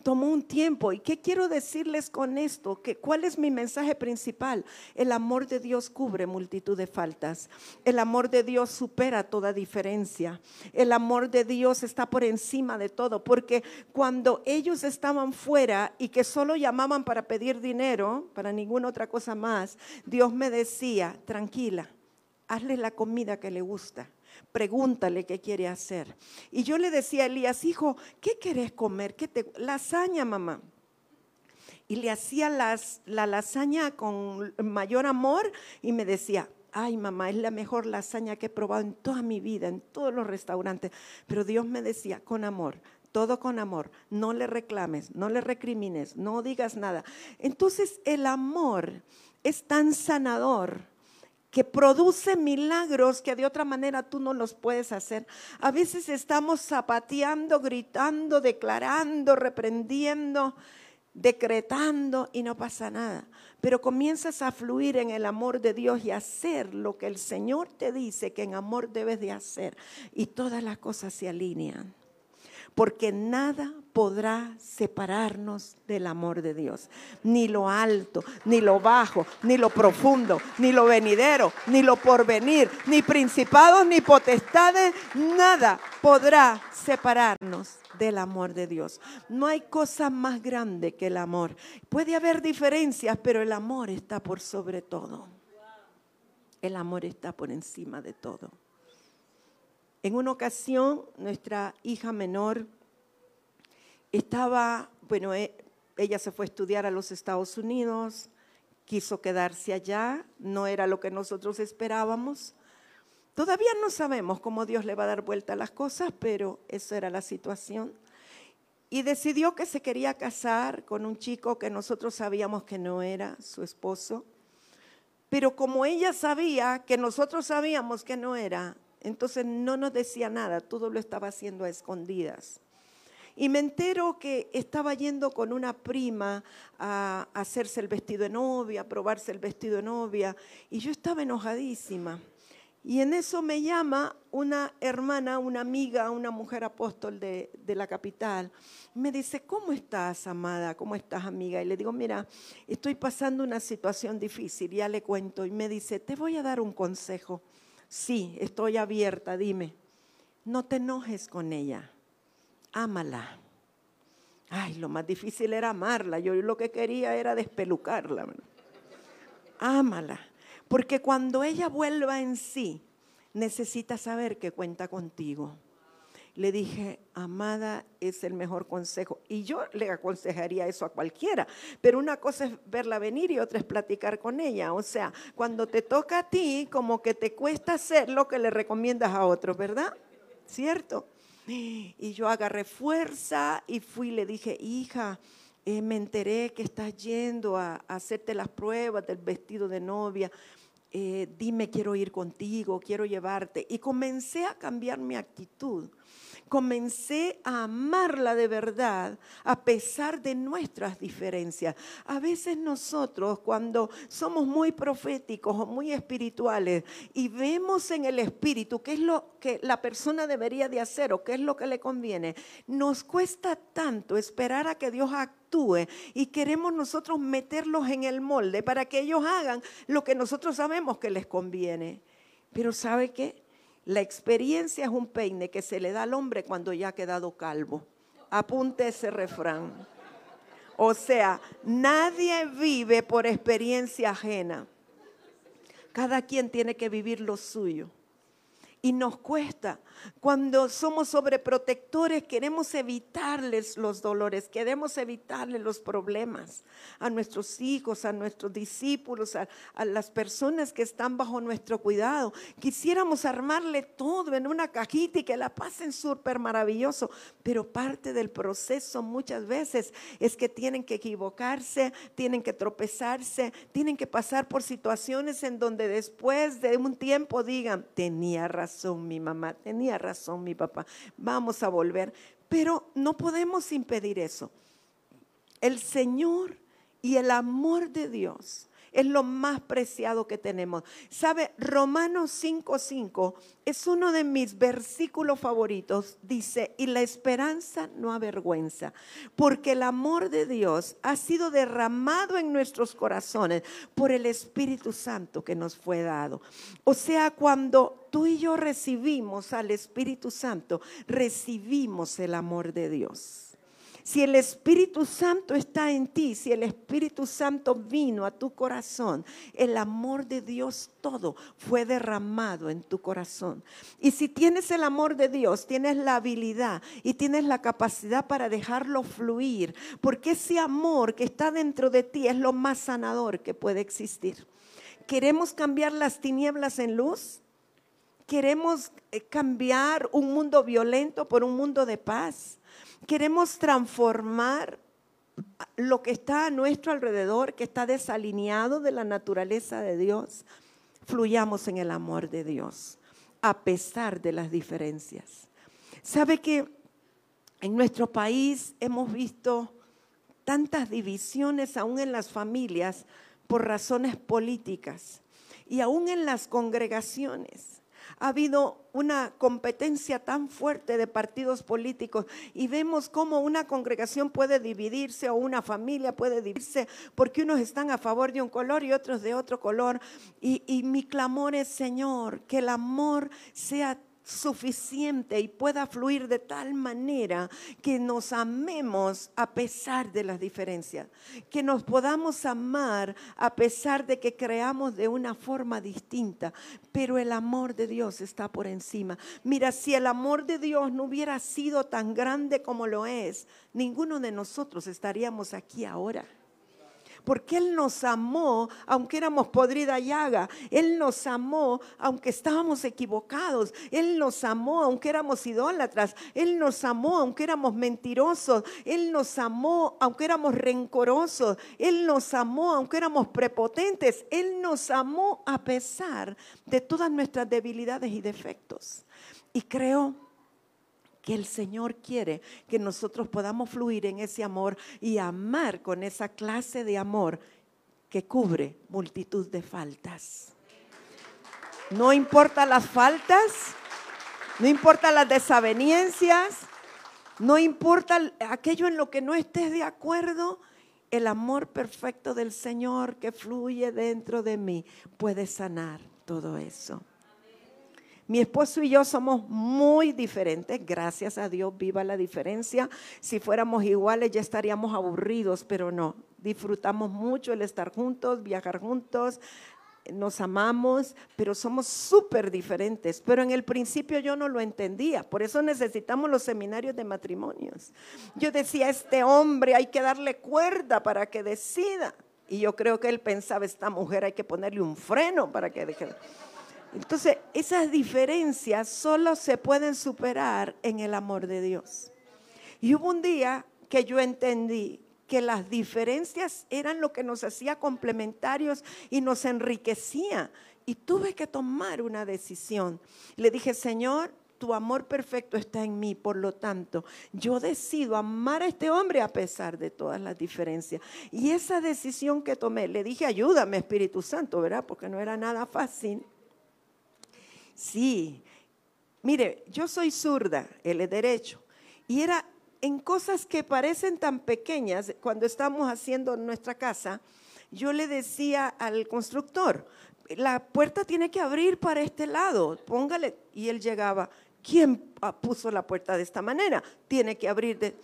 tomó un tiempo. ¿Y qué quiero decirles con esto? Que, ¿Cuál es mi mensaje principal? El amor de Dios cubre multitud de faltas. El amor de Dios supera toda diferencia. El amor de Dios está por encima de todo. Porque cuando ellos estaban fuera y que solo llamaban para pedir dinero, para ninguna otra cosa más, Dios me decía, tranquila, hazle la comida que le gusta pregúntale qué quiere hacer. Y yo le decía a Elías, hijo, ¿qué querés comer? ¿Qué te... Lasaña, mamá. Y le hacía las, la lasaña con mayor amor y me decía, ay mamá, es la mejor lasaña que he probado en toda mi vida, en todos los restaurantes. Pero Dios me decía, con amor, todo con amor, no le reclames, no le recrimines, no digas nada. Entonces el amor es tan sanador que produce milagros que de otra manera tú no los puedes hacer. A veces estamos zapateando, gritando, declarando, reprendiendo, decretando y no pasa nada. Pero comienzas a fluir en el amor de Dios y hacer lo que el Señor te dice que en amor debes de hacer. Y todas las cosas se alinean porque nada podrá separarnos del amor de Dios. Ni lo alto, ni lo bajo, ni lo profundo, ni lo venidero, ni lo porvenir, ni principados, ni potestades, nada podrá separarnos del amor de Dios. No hay cosa más grande que el amor. Puede haber diferencias, pero el amor está por sobre todo. El amor está por encima de todo. En una ocasión, nuestra hija menor estaba, bueno, e, ella se fue a estudiar a los Estados Unidos, quiso quedarse allá, no era lo que nosotros esperábamos. Todavía no sabemos cómo Dios le va a dar vuelta a las cosas, pero esa era la situación. Y decidió que se quería casar con un chico que nosotros sabíamos que no era su esposo. Pero como ella sabía que nosotros sabíamos que no era, entonces no nos decía nada, todo lo estaba haciendo a escondidas. Y me entero que estaba yendo con una prima a hacerse el vestido de novia, a probarse el vestido de novia, y yo estaba enojadísima. Y en eso me llama una hermana, una amiga, una mujer apóstol de, de, la capital. Me dice, ¿cómo estás, amada? ¿Cómo estás, amiga? Y le digo, mira, estoy pasando una situación difícil, ya le cuento. Y me dice, te voy a dar un consejo. Sí, estoy abierta, dime. No te enojes con ella, ámala. Ay, lo más difícil era amarla. Yo lo que quería era despelucarla. Ámala. Porque cuando ella vuelva en sí, necesita saber que cuenta contigo le dije, amada, es el mejor consejo. Y yo le aconsejaría eso a cualquiera, pero una cosa es verla venir y otra es platicar con ella. O sea, cuando te toca a ti, como que te cuesta hacer lo que le recomiendas a otros, ¿verdad? ¿Cierto? Y yo agarré fuerza y fui, le dije, hija, eh, me enteré que estás yendo a, hacerte las pruebas del vestido de novia. Eh, dime, quiero ir contigo, quiero llevarte. Y comencé a cambiar mi actitud comencé a amarla de verdad a pesar de nuestras diferencias. A veces nosotros cuando somos muy proféticos o muy espirituales y vemos en el espíritu qué es lo que la persona debería de hacer o qué es lo que le conviene, nos cuesta tanto esperar a que Dios actúe y queremos nosotros meterlos en el molde para que ellos hagan lo que nosotros sabemos que les conviene. Pero ¿sabe qué? La experiencia es un peine que se le da al hombre cuando ya ha quedado calvo. Apunte ese refrán. O sea, nadie vive por experiencia ajena. Cada quien tiene que vivir lo suyo y nos cuesta. Cuando somos sobreprotectores queremos evitarles los dolores, queremos evitarles los problemas a nuestros hijos, a nuestros discípulos, a, las personas que están bajo nuestro cuidado. Quisiéramos armarle todo en una cajita y que la pasen súper maravilloso, pero parte del proceso muchas veces es que tienen que equivocarse, tienen que tropezarse, tienen que pasar por situaciones en donde después de un tiempo digan, tenía razón mi mamá, tenía razón mi papá, vamos a volver. Pero no podemos impedir eso. El Señor y el amor de Dios es lo más preciado que tenemos. ¿Sabe? Romanos 5:5 es uno de mis versículos favoritos. Dice, y la esperanza no avergüenza, porque el amor de Dios ha sido derramado en nuestros corazones por el Espíritu Santo que nos fue dado. O sea, cuando tú y yo recibimos al Espíritu Santo, recibimos el amor de Dios. Si el Espíritu Santo está en ti, si el Espíritu Santo vino a tu corazón, el amor de Dios todo fue derramado en tu corazón. Y si tienes el amor de Dios, tienes la habilidad y tienes la capacidad para dejarlo fluir, porque ese amor que está dentro de ti es lo más sanador que puede existir. ¿Queremos cambiar las tinieblas en luz? ¿Queremos eh, cambiar un mundo violento por un mundo de paz? Queremos transformar lo que está a nuestro alrededor, que está desalineado de la naturaleza de Dios. Fluyamos en el amor de Dios, a pesar de las diferencias. ¿Sabe que en nuestro país hemos visto tantas divisiones aún en las familias por razones políticas y aún en las congregaciones? Ha habido una competencia tan fuerte de partidos políticos y vemos cómo una congregación puede dividirse o una familia puede dividirse porque unos están a favor de un color y otros de otro color. Y, y mi clamor es, Señor, que el amor sea suficiente y pueda fluir de tal manera que nos amemos a pesar de las diferencias, que nos podamos amar a pesar de que creamos de una forma distinta, pero el amor de Dios está por encima. Mira, si el amor de Dios no hubiera sido tan grande como lo es, ninguno de nosotros estaríamos aquí ahora porque Él nos amó aunque éramos podrida llaga. Él nos amó aunque estábamos equivocados. Él nos amó aunque éramos idólatras. Él nos amó aunque éramos mentirosos. Él nos amó aunque éramos rencorosos. Él nos amó aunque éramos prepotentes. Él nos amó a pesar de todas nuestras debilidades y defectos. Y creo que el Señor quiere que nosotros podamos fluir en ese amor y amar con esa clase de amor que cubre multitud de faltas. No importa las faltas, no importa las desavenencias, no importa aquello en lo que no estés de acuerdo, el amor perfecto del Señor que fluye dentro de mí puede sanar todo eso. Mi esposo y yo somos muy diferentes, gracias a Dios, viva la diferencia. Si fuéramos iguales ya estaríamos aburridos, pero no. Disfrutamos mucho el estar juntos, viajar juntos, nos amamos, pero somos súper diferentes. Pero en el principio yo no lo entendía, por eso necesitamos los seminarios de matrimonios. Yo decía, este hombre hay que darle cuerda para que decida. Y yo creo que él pensaba, esta mujer hay que ponerle un freno para que deje. Entonces, esas diferencias solo se pueden superar en el amor de Dios. Y hubo un día que yo entendí que las diferencias eran lo que nos hacía complementarios y nos enriquecía. Y tuve que tomar una decisión. Le dije, Señor, tu amor perfecto está en mí, por lo tanto, yo decido amar a este hombre a pesar de todas las diferencias. Y esa decisión que tomé, le dije, ayúdame Espíritu Santo, ¿verdad? Porque no era nada fácil. Sí, mire, yo soy zurda, él es derecho. Y era en cosas que parecen tan pequeñas, cuando estamos haciendo nuestra casa, yo le decía al constructor, la puerta tiene que abrir para este lado, póngale. Y él llegaba, ¿quién puso la puerta de esta manera? Tiene que abrir de...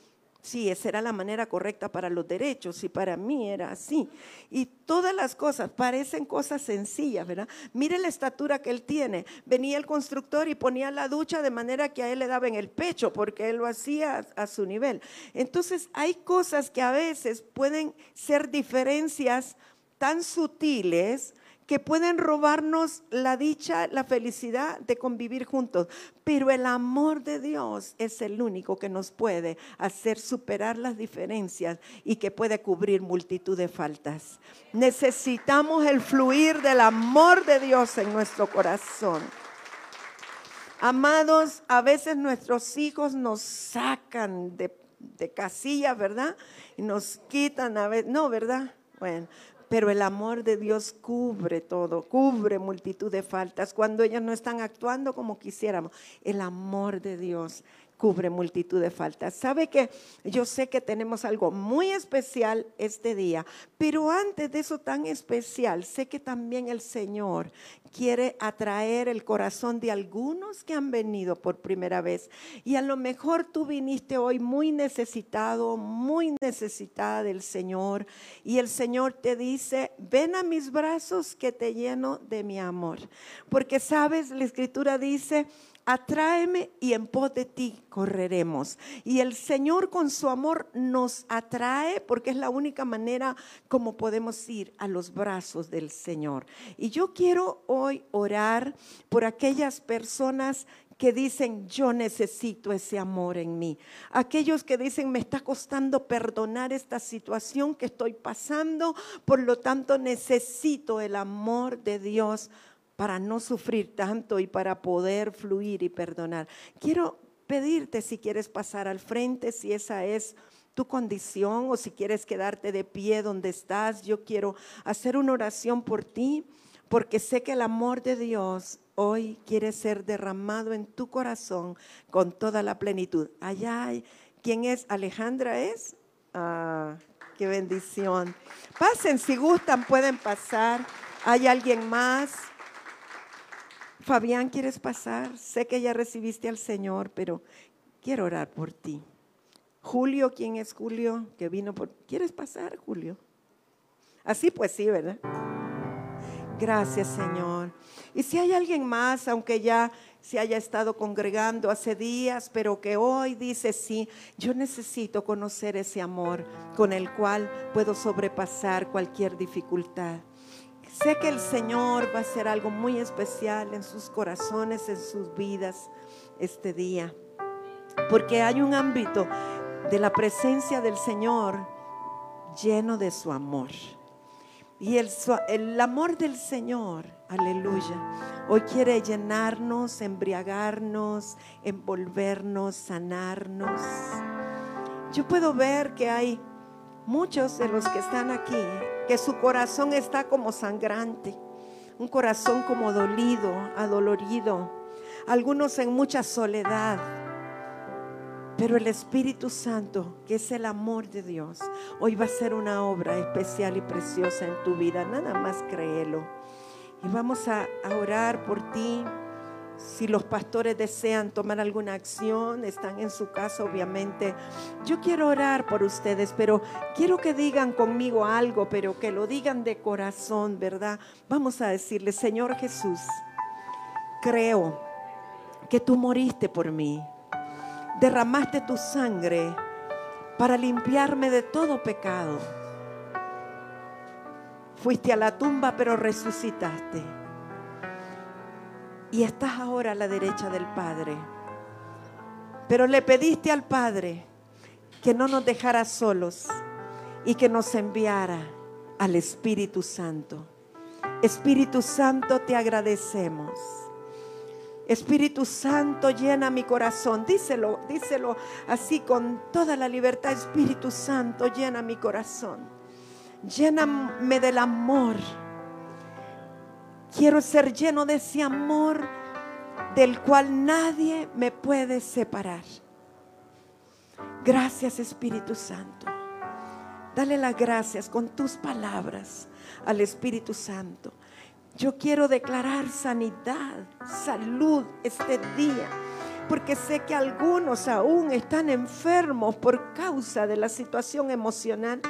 Sí, esa era la manera correcta para los derechos y para mí era así. Y todas las cosas parecen cosas sencillas, ¿verdad? Mire la estatura que él tiene. Venía el constructor y ponía la ducha de manera que a él le daba en el pecho porque él lo hacía a, su nivel. Entonces hay cosas que a veces pueden ser diferencias tan sutiles que pueden robarnos la dicha, la felicidad de convivir juntos. Pero el amor de Dios es el único que nos puede hacer superar las diferencias y que puede cubrir multitud de faltas. Necesitamos el fluir del amor de Dios en nuestro corazón. Amados, a veces nuestros hijos nos sacan de, casillas, ¿verdad? Y nos quitan a veces, no, ¿verdad? Bueno, pero el amor de Dios cubre todo, cubre multitud de faltas. Cuando ellos no están actuando como quisiéramos, el amor de Dios cubre multitud de faltas. Sabe que yo sé que tenemos algo muy especial este día, pero antes de eso tan especial, sé que también el Señor quiere atraer el corazón de algunos que han venido por primera vez. Y a lo mejor tú viniste hoy muy necesitado, muy necesitada del Señor. Y el Señor te dice, ven a mis brazos que te lleno de mi amor. Porque sabes, la escritura dice, atráeme y en pos de ti correremos. Y el Señor con su amor nos atrae porque es la única manera como podemos ir a los brazos del Señor. Y yo quiero hoy orar por aquellas personas que dicen, yo necesito ese amor en mí. Aquellos que dicen, me está costando perdonar esta situación que estoy pasando, por lo tanto necesito el amor de Dios para no sufrir tanto y para poder fluir y perdonar. Quiero pedirte si quieres pasar al frente, si esa es tu condición o si quieres quedarte de pie donde estás. Yo quiero hacer una oración por ti porque sé que el amor de Dios hoy quiere ser derramado en tu corazón con toda la plenitud. Allá hay, ¿quién es? Alejandra es. Ah, qué bendición. Pasen, si gustan, pueden pasar. ¿Hay alguien más? Fabián, ¿quieres pasar? Sé que ya recibiste al Señor, pero quiero orar por ti. Julio, ¿quién es Julio? Que vino por... ¿Quieres pasar, Julio? Así pues sí, ¿verdad? Gracias, Señor. Y si hay alguien más, aunque ya se haya estado congregando hace días, pero que hoy dice, sí, yo necesito conocer ese amor con el cual puedo sobrepasar cualquier dificultad. Sé que el Señor va a hacer algo muy especial en sus corazones, en sus vidas este día. Porque hay un ámbito de la presencia del Señor lleno de su amor. Y el, el, amor del Señor, aleluya, hoy quiere llenarnos, embriagarnos, envolvernos, sanarnos. Yo puedo ver que hay muchos de los que están aquí que su corazón está como sangrante, un corazón como dolido, adolorido, algunos en mucha soledad. Pero el Espíritu Santo, que es el amor de Dios, hoy va a ser una obra especial y preciosa en tu vida. Nada más créelo. Y vamos a, a orar por ti. Si los pastores desean tomar alguna acción, están en su casa, obviamente. Yo quiero orar por ustedes, pero quiero que digan conmigo algo, pero que lo digan de corazón, ¿verdad? Vamos a decirle, Señor Jesús, creo que tú moriste por mí, derramaste tu sangre para limpiarme de todo pecado. Fuiste a la tumba, pero resucitaste y estás ahora a la derecha del Padre. Pero le pediste al Padre que no nos dejara solos y que nos enviara al Espíritu Santo. Espíritu Santo, te agradecemos. Espíritu Santo, llena mi corazón. Díselo, díselo así con toda la libertad. Espíritu Santo, llena mi corazón. Lléname del amor Quiero ser lleno de ese amor del cual nadie me puede separar. Gracias Espíritu Santo. Dale las gracias con tus palabras al Espíritu Santo. Yo quiero declarar sanidad, salud este día, porque sé que algunos aún están enfermos por causa de la situación emocional.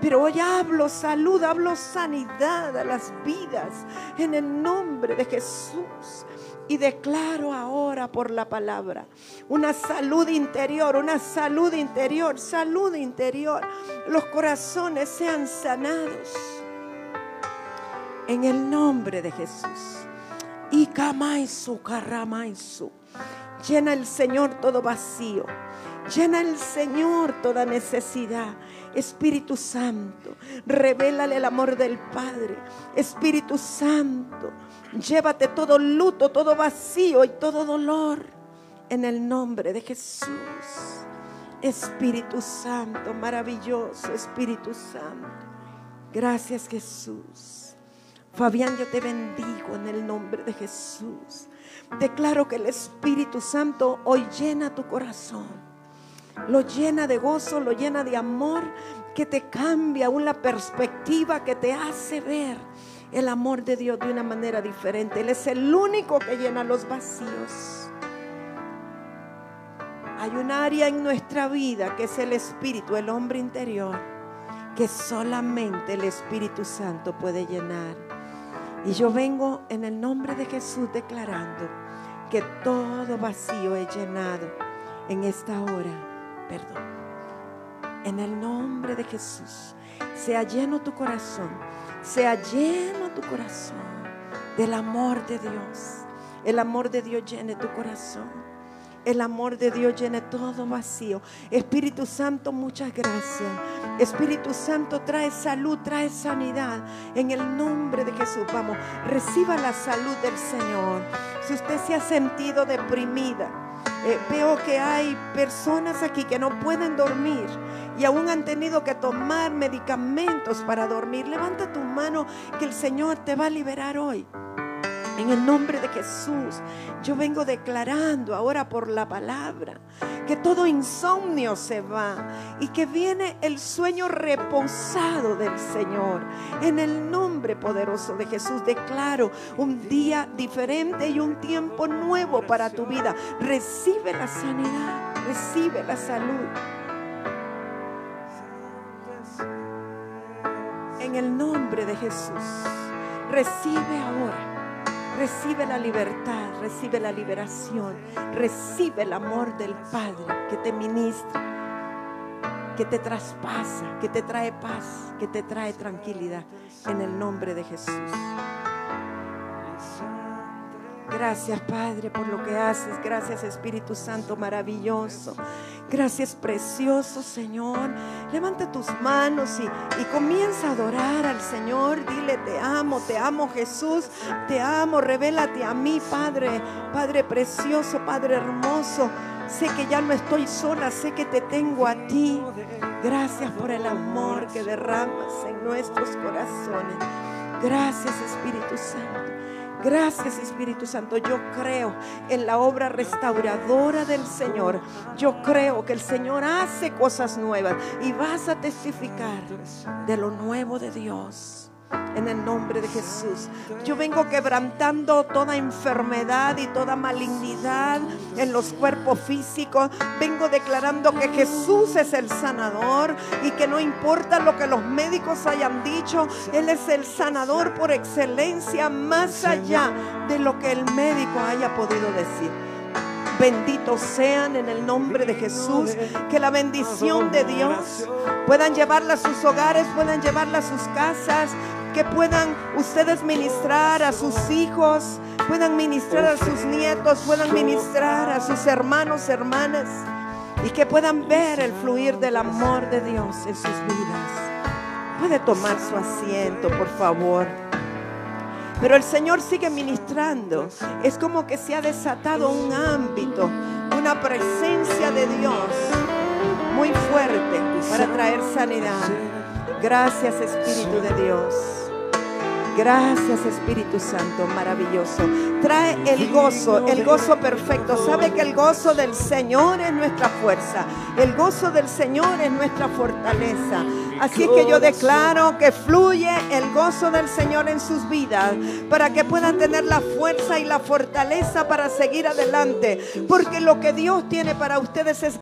Pero hoy hablo salud, hablo sanidad a las vidas en el nombre de Jesús. Y declaro ahora por la palabra una salud interior, una salud interior, salud interior. Los corazones sean sanados en el nombre de Jesús. Y karamaisu. Llena el Señor todo vacío. Llena el Señor toda necesidad. Espíritu Santo, revélale el amor del Padre. Espíritu Santo, llévate todo luto, todo vacío y todo dolor en el nombre de Jesús. Espíritu Santo, maravilloso Espíritu Santo. Gracias Jesús. Fabián, yo te bendigo en el nombre de Jesús. Declaro que el Espíritu Santo hoy llena tu corazón. Lo llena de gozo, lo llena de amor, que te cambia la perspectiva, que te hace ver el amor de Dios de una manera diferente. Él es el único que llena los vacíos. Hay un área en nuestra vida que es el espíritu, el hombre interior, que solamente el Espíritu Santo puede llenar. Y yo vengo en el nombre de Jesús declarando que todo vacío es llenado en esta hora. Perdón. En el nombre de Jesús, sea lleno tu corazón sea lleno tu corazón del amor de Dios. El amor de Dios llene tu corazón. El amor de Dios llene todo vacío. Espíritu Santo, muchas gracias. Espíritu Santo, trae salud, trae sanidad. En el nombre de Jesús, vamos, reciba la salud del Señor. Si usted se ha sentido deprimida, eh, veo que hay personas aquí que no pueden dormir y aún han tenido que tomar medicamentos para dormir. Levanta tu mano que el Señor te va a liberar hoy. En el nombre de Jesús, yo vengo declarando ahora por la palabra que todo insomnio se va y que viene el sueño reposado del Señor. En el nombre poderoso de Jesús declaro un día diferente y un tiempo nuevo para tu vida. Recibe la sanidad, recibe la salud. En el nombre de Jesús, recibe ahora Recibe la libertad, recibe la liberación, recibe el amor del Padre que te ministra, que te traspasa, que te trae paz, que te trae tranquilidad en el nombre de Jesús. Gracias Padre por lo que haces. Gracias Espíritu Santo maravilloso. Gracias precioso Señor. Levanta tus manos y, y, comienza a adorar al Señor. Dile, te amo, te amo Jesús. Te amo, revélate a mí Padre. Padre precioso, Padre hermoso. Sé que ya no estoy sola, sé que te tengo a ti. Gracias por el amor que derramas en nuestros corazones. Gracias Espíritu Santo. Gracias Espíritu Santo. Yo creo en la obra restauradora del Señor. Yo creo que el Señor hace cosas nuevas y vas a testificar de lo nuevo de Dios en el nombre de Jesús. Yo vengo quebrantando toda enfermedad y toda malignidad en los cuerpos físicos. Vengo declarando que Jesús es el sanador y que no importa lo que los médicos hayan dicho, Él es el sanador por excelencia más allá de lo que el médico haya podido decir. Benditos sean en el nombre de Jesús. Que la bendición de Dios puedan llevarla a sus hogares, puedan llevarla a sus casas, que puedan ustedes ministrar a sus hijos, puedan ministrar a sus nietos, puedan ministrar a sus hermanos, hermanas, y que puedan ver el fluir del amor de Dios en sus vidas. Puede tomar su asiento, por favor. Pero el Señor sigue ministrando. Es como que se ha desatado un ámbito, una presencia de Dios muy fuerte para traer sanidad. Gracias Espíritu de Dios. Gracias Espíritu Santo, maravilloso. Trae el gozo, el gozo perfecto. Sabe que el gozo del Señor es nuestra fuerza. El gozo del Señor es nuestra fortaleza. Así que yo declaro que fluye el gozo del Señor en sus vidas para que puedan tener la fuerza y la fortaleza para seguir adelante. Porque lo que Dios tiene para ustedes es